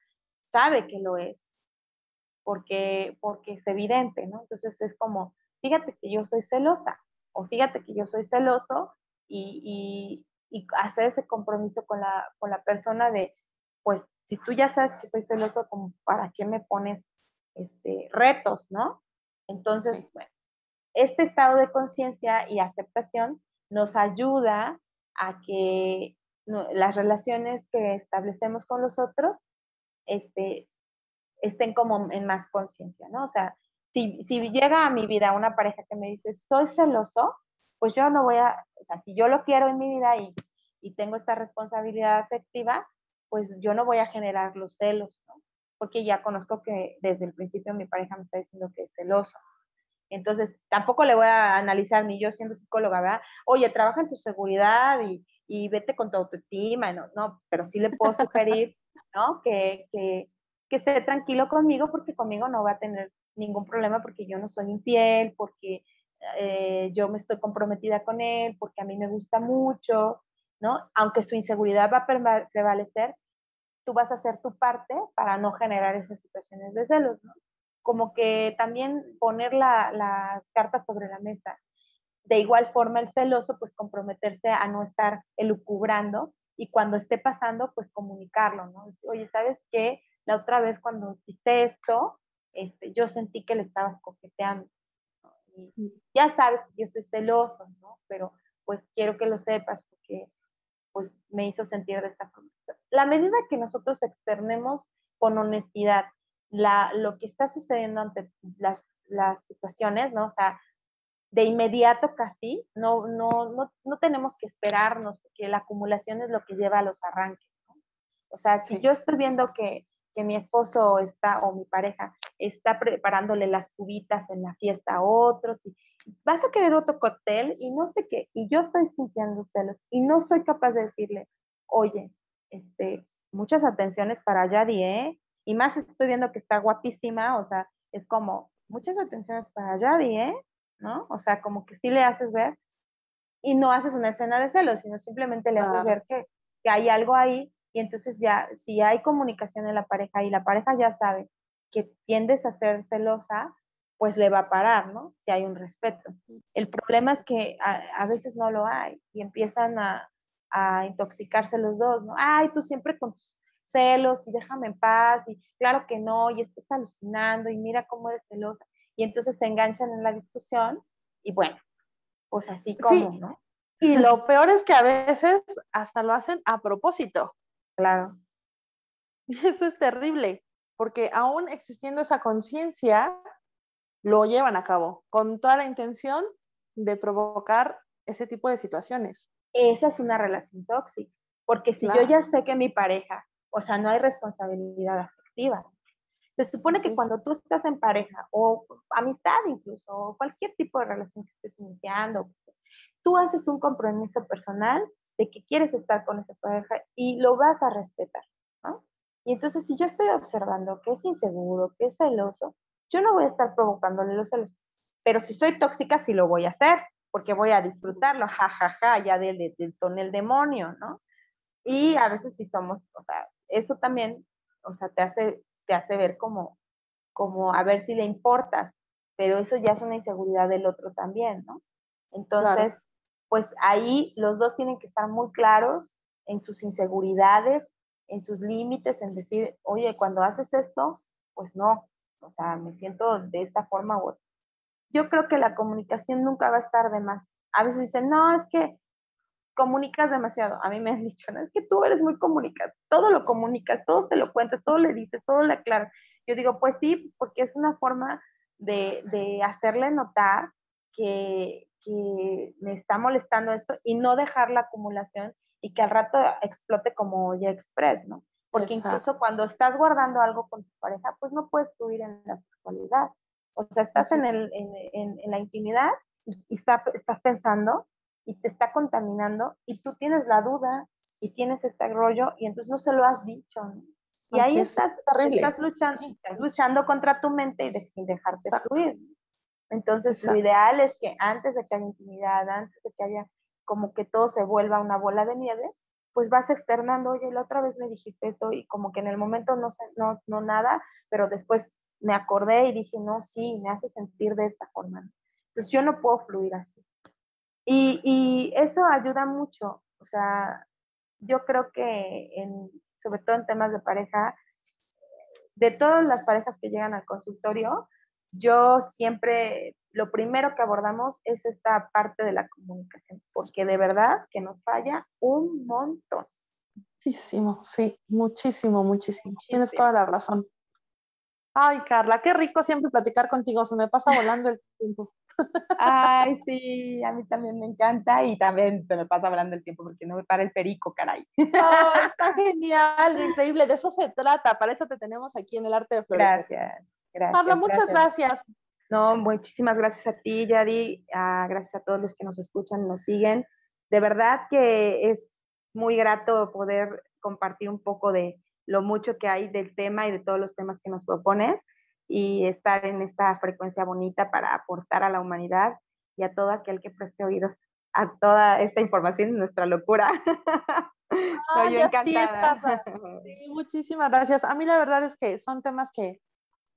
sabe que lo es, porque, porque es evidente, ¿no? Entonces es como, fíjate que yo soy celosa, o fíjate que yo soy celoso y, y hacer ese compromiso con la, con la persona de, pues, si tú ya sabes que soy celoso, como para qué me pones este, retos, ¿no? Entonces, bueno, este estado de conciencia y aceptación nos ayuda a que las relaciones que establecemos con los otros este, estén como en más conciencia, ¿no? O sea, si, si llega a mi vida una pareja que me dice, soy celoso, pues yo no voy a, o sea, si yo lo quiero en mi vida y, y tengo esta responsabilidad afectiva, pues yo no voy a generar los celos, ¿no? Porque ya conozco que desde el principio mi pareja me está diciendo que es celoso. Entonces, tampoco le voy a analizar, ni yo siendo psicóloga, ¿verdad? Oye, trabaja en tu seguridad y, y vete con tu autoestima, no, no, pero sí le puedo sugerir, ¿no? Que, que, que esté tranquilo conmigo porque conmigo no va a tener ningún problema porque yo no soy infiel, porque eh, yo me estoy comprometida con él, porque a mí me gusta mucho, ¿no? Aunque su inseguridad va a prevalecer, tú vas a hacer tu parte para no generar esas situaciones de celos, ¿no? Como que también poner las cartas sobre la mesa. De igual forma, el celoso, pues comprometerse a no estar elucubrando y cuando esté pasando, pues comunicarlo, ¿no? Oye, ¿sabes qué? La otra vez cuando hiciste esto, este, yo sentí que le estabas coqueteando. Y ya sabes que yo soy celoso, ¿no? Pero pues quiero que lo sepas porque pues me hizo sentir de esta forma. La medida que nosotros externemos con honestidad la, lo que está sucediendo ante las, las situaciones, ¿no? O sea, de inmediato casi, no, no, no, no, tenemos que esperarnos, porque la acumulación es lo que lleva a los arranques, ¿no? O sea, si yo estoy viendo que, que mi esposo está, o mi pareja, está preparándole las cubitas en la fiesta a otros, y, vas a querer otro cóctel y no sé qué, y yo estoy sintiendo celos y no soy capaz de decirle, oye, este, muchas atenciones para Yadi, ¿eh? Y más estoy viendo que está guapísima, o sea, es como, muchas atenciones para Yadi, ¿eh? ¿No? O sea, como que sí le haces ver y no haces una escena de celos, sino simplemente le haces ver que, que hay algo ahí y entonces ya, si hay comunicación en la pareja y la pareja ya sabe que tiendes a ser celosa, pues le va a parar, ¿no? Si hay un respeto. El problema es que a, veces no lo hay y empiezan a, intoxicarse los dos, ¿no? Ay, tú siempre con tus celos y déjame en paz y claro que no, y estás alucinando y mira cómo eres celosa. Y entonces se enganchan en la discusión y bueno, pues así como, ¿no? Y lo peor es que a veces hasta lo hacen a propósito. Claro. Eso es terrible, porque aún existiendo esa conciencia, lo llevan a cabo con toda la intención de provocar ese tipo de situaciones. Esa es una relación tóxica, porque si yo ya sé que mi pareja, o sea, no hay responsabilidad afectiva. Se supone que cuando tú estás en pareja o amistad incluso, o cualquier tipo de relación que estés iniciando, tú haces un compromiso personal de que quieres estar con esa pareja y lo vas a respetar, ¿no? Y entonces si yo estoy observando que es inseguro, que es celoso, yo no voy a estar provocándole los celos. Pero si soy tóxica, sí lo voy a hacer, porque voy a disfrutarlo, jajaja, ja, ja, ya del, del tonel demonio, ¿no? Y a veces si somos, o sea, eso también, o sea, te hace, te hace ver como, como a ver si le importas, pero eso ya es una inseguridad del otro también, ¿no? Entonces, pues ahí los dos tienen que estar muy claros en sus inseguridades, en sus límites, en decir, oye, cuando haces esto, pues no, o sea, me siento de esta forma u otra. Yo creo que la comunicación nunca va a estar de más. A veces dicen, no, es que comunicas demasiado. A mí me han dicho, no, es que tú eres muy comunicado, todo lo comunicas, todo se lo cuentas, todo le dices, todo le aclaras. yo digo, pues sí, porque es una forma de, de hacerle notar que, que me está molestando esto y no dejar la acumulación y que al rato explote como ya express, ¿no? Porque incluso cuando estás guardando algo con tu pareja, pues no puedes fluir en la sexualidad. O sea, estás en, el, en, en, la intimidad y, está, estás pensando y te está contaminando y tú tienes la duda y tienes este rollo y entonces no se lo has dicho. ¿no? Y ahí estás, estás, luchando, estás luchando contra tu mente y sin dejarte fluir. Entonces, lo ideal es que antes de que haya intimidad, antes de que haya como que todo se vuelva una bola de nieve, pues vas externando, oye, la otra vez me dijiste esto y como que en el momento no sé, no, no nada, pero después me acordé y dije, no, sí, me hace sentir de esta forma. Entonces yo no puedo fluir así. Y, y eso ayuda mucho, o sea, yo creo que en, sobre todo en temas de pareja, de todas las parejas que llegan al consultorio, yo siempre, lo primero que abordamos es esta parte de la comunicación, porque de verdad que nos falla un montón. Muchísimo, sí, muchísimo, muchísimo. Tienes toda la razón. Ay, Carla, qué rico siempre platicar contigo, se me pasa volando el tiempo. Ay, sí, a mí también me encanta y también se me pasa volando el tiempo porque no me para el perico, caray. está genial, increíble, de eso se trata, para eso te tenemos aquí en el arte de flores. Gracias. Gracias. muchas gracias. No, muchísimas gracias a ti, Yadi. Ah, gracias a todos los que nos escuchan, nos siguen. De verdad que es muy grato poder compartir un poco de lo mucho que hay del tema y de todos los temas que nos propones y estar en esta frecuencia bonita para aportar a la humanidad y a todo aquel que preste oídos a toda esta información, nuestra locura. Estoy encantada. muchísimas gracias. A mí la verdad es que son temas que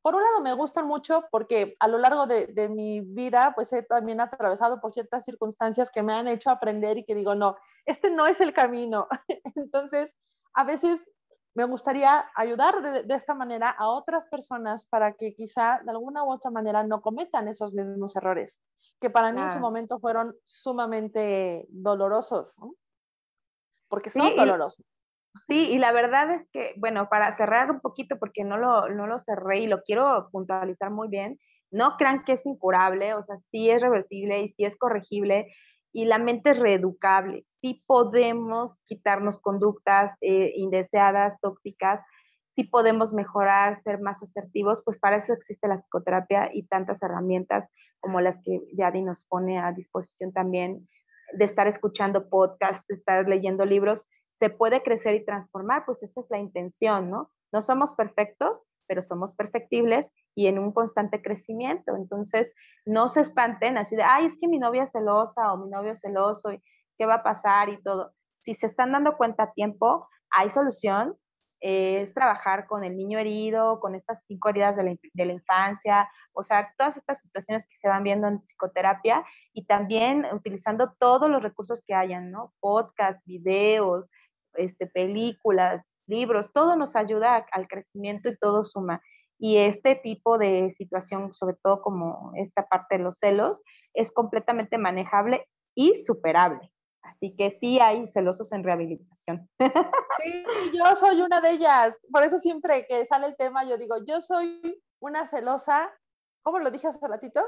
por un lado me gustan mucho porque a lo largo de, mi vida pues he también atravesado por ciertas circunstancias que me han hecho aprender y que digo, no, este no es el camino. Entonces, a veces me gustaría ayudar de, esta manera a otras personas para que quizá de alguna u otra manera no cometan esos mismos errores, que para mí en su momento fueron sumamente dolorosos, porque son dolorosos. Sí, y la verdad es que, bueno, para cerrar un poquito, porque no lo, no lo cerré y lo quiero puntualizar muy bien, no crean que es incurable, o sea, sí es reversible y sí es corregible y la mente es reeducable. Sí podemos quitarnos conductas eh, indeseadas, tóxicas, sí podemos mejorar, ser más asertivos, pues para eso existe la psicoterapia y tantas herramientas como las que Yadi nos pone a disposición también, de estar escuchando podcasts, de estar leyendo libros se puede crecer y transformar, pues esa es la intención, ¿no? No somos perfectos, pero somos perfectibles y en un constante crecimiento. Entonces, no se espanten así de, ay, es que mi novia es celosa o mi novio es celoso y qué va a pasar y todo. Si se están dando cuenta a tiempo, hay solución. es trabajar con el niño herido, con estas cinco heridas de la, de la infancia, o sea, todas estas situaciones que se van viendo en psicoterapia y también utilizando todos los recursos que hayan, ¿no? Podcast, videos, este, películas, libros, todo nos ayuda al crecimiento y todo suma. Y este tipo de situación, sobre todo como esta parte de los celos, es completamente manejable y superable. Así que sí hay celosos en rehabilitación. Sí, yo soy una de ellas. Por eso siempre que sale el tema, yo digo, yo soy una celosa, ¿cómo lo dije hace ratito?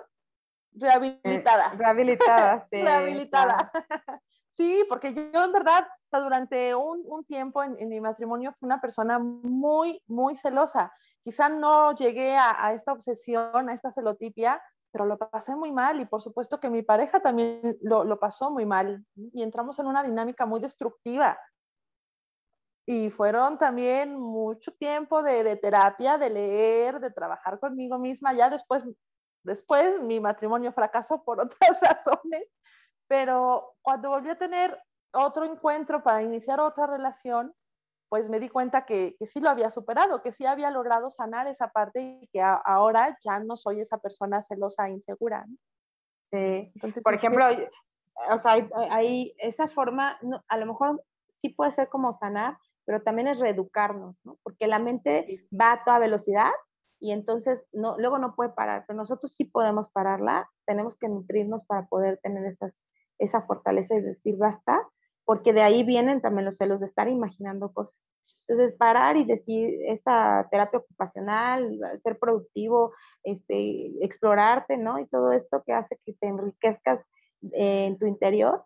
Rehabilitada. Eh, rehabilitada, sí. rehabilitada. Sí, porque yo, en verdad, durante un, tiempo en, mi matrimonio fui una persona muy, muy celosa. Quizá no llegué a, esta obsesión, a esta celotipia, pero lo pasé muy mal y por supuesto que mi pareja también lo, pasó muy mal y entramos en una dinámica muy destructiva. Y fueron también mucho tiempo de, de, terapia, de leer, de trabajar conmigo misma. Ya después, después mi matrimonio fracasó por otras razones, pero cuando volví a tener otro encuentro para iniciar otra relación, pues me di cuenta que, que, sí lo había superado, que sí había logrado sanar esa parte y que ahora ya no soy esa persona celosa e insegura. Sí. Entonces, por ejemplo, o sea, hay, esa forma, a lo mejor sí puede ser como sanar, pero también es reeducarnos, ¿no? Porque la mente va a toda velocidad y entonces no, luego no puede parar, pero nosotros sí podemos pararla, tenemos que nutrirnos para poder tener esas esa fortaleza y decir basta, porque de ahí vienen también los celos de estar imaginando cosas. Entonces, parar y decir, esta terapia ocupacional, ser productivo, este, explorarte, ¿no? Y todo esto que hace que te enriquezcas eh, en tu interior,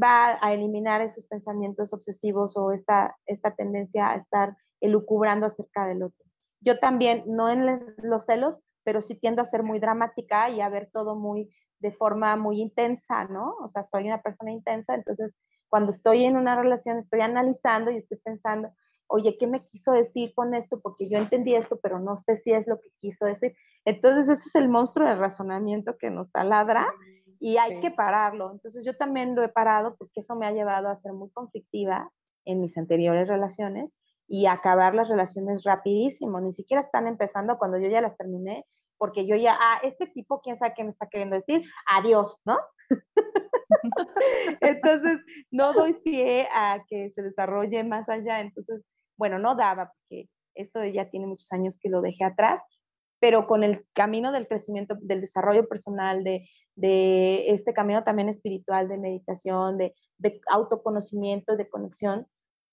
va a eliminar esos pensamientos obsesivos o esta, esta tendencia a estar elucubrando acerca del otro. Yo también, no en los celos, pero sí tiendo a ser muy dramática y a ver todo muy de forma muy intensa, ¿no? O sea, soy una persona intensa, entonces cuando estoy en una relación estoy analizando y estoy pensando, oye, ¿qué me quiso decir con esto? Porque yo entendí esto, pero no sé si es lo que quiso decir. Entonces, ese es el monstruo de razonamiento que nos taladra y hay que pararlo. Entonces, yo también lo he parado porque eso me ha llevado a ser muy conflictiva en mis anteriores relaciones y acabar las relaciones rapidísimo. Ni siquiera están empezando cuando yo ya las terminé, porque yo ya, ah, este tipo, quién sabe qué me está queriendo decir, adiós, ¿no? Entonces, no doy pie a que se desarrolle más allá. Entonces, bueno, no daba, porque esto ya tiene muchos años que lo dejé atrás, pero con el camino del crecimiento, del desarrollo personal, de, de este camino también espiritual, de meditación, de, de autoconocimiento, de conexión,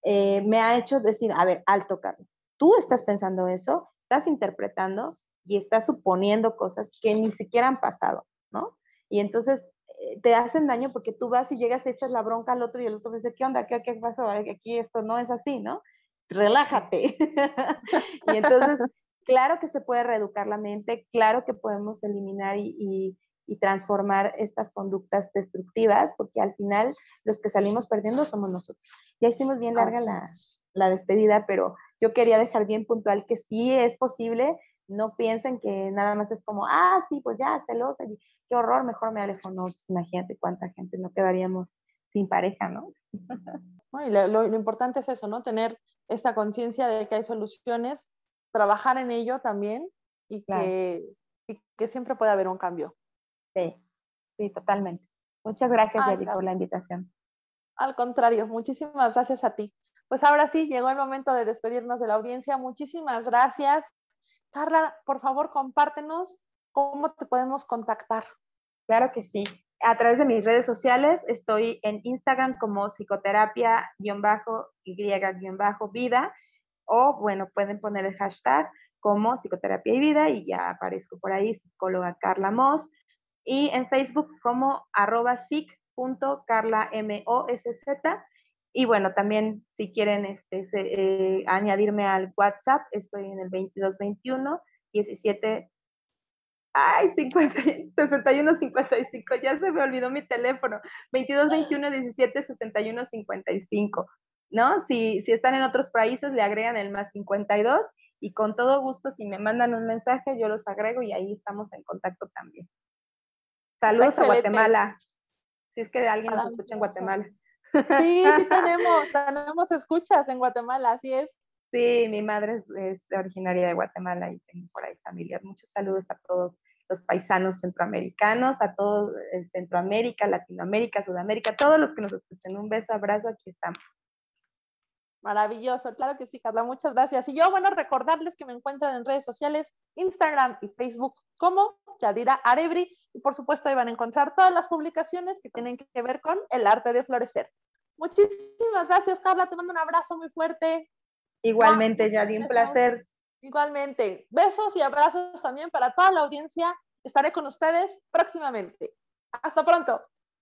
eh, me ha hecho decir, a ver, alto, Carlos, tú estás pensando eso, estás interpretando y estás suponiendo cosas que ni siquiera han pasado, ¿no? Y entonces eh, te hacen daño porque tú vas y llegas, echas la bronca al otro y el otro dice, ¿qué onda? ¿Qué, qué pasó? Aquí esto no es así, ¿no? Relájate. y entonces, claro que se puede reeducar la mente, claro que podemos eliminar y, y transformar estas conductas destructivas, porque al final los que salimos perdiendo somos nosotros. Ya hicimos bien larga la, la, despedida, pero yo quería dejar bien puntual que sí es posible, no piensen que nada más es como, ah, sí, pues ya, celosa, qué horror, mejor me alejo, no, pues imagínate cuánta gente no quedaríamos sin pareja, ¿no? y lo, lo, importante es eso, ¿no? Tener esta conciencia de que hay soluciones, trabajar en ello también y, que, y que siempre puede haber un cambio. Sí, sí, totalmente. Muchas gracias, Yadi, por la invitación. Al contrario, muchísimas gracias a ti. Pues ahora sí, llegó el momento de despedirnos de la audiencia. Muchísimas gracias. Carla, por favor, compártenos cómo te podemos contactar. Claro que sí. A través de mis redes sociales estoy en Instagram como psicoterapia-y-vida o bueno, pueden poner el hashtag como psicoterapia y vida y ya aparezco por ahí, psicóloga Carla Moss y en Facebook como arroba sic.carlamosz. Y bueno, también si quieren este, eh, añadirme al WhatsApp, estoy en el 2221 17 Ay, 50, 61 55, ya se me olvidó mi teléfono. 22 21 17 61 55. ¿No? Si, si están en otros países, le agregan el más 52 y con todo gusto, si me mandan un mensaje, yo los agrego y ahí estamos en contacto también. Saludos a Guatemala. Si es que alguien nos escucha en Guatemala. Sí, sí tenemos, tenemos escuchas en Guatemala, así es. Sí, mi madre es, originaria de Guatemala y tengo por ahí familia. Muchos saludos a todos los paisanos centroamericanos, a todo eh, Centroamérica, Latinoamérica, Sudamérica, todos los que nos escuchen. Un beso, abrazo, aquí estamos. Maravilloso, claro que sí, Carla, muchas gracias. Y yo, bueno, recordarles que me encuentran en redes sociales, Instagram y Facebook como Yadira Arebri, y por supuesto ahí van a encontrar todas las publicaciones que tienen que ver con el arte de florecer. Muchísimas gracias, Carla, te mando un abrazo muy fuerte. Igualmente, Yadira, un placer. Igualmente, besos y abrazos también para toda la audiencia. Estaré con ustedes próximamente. Hasta pronto.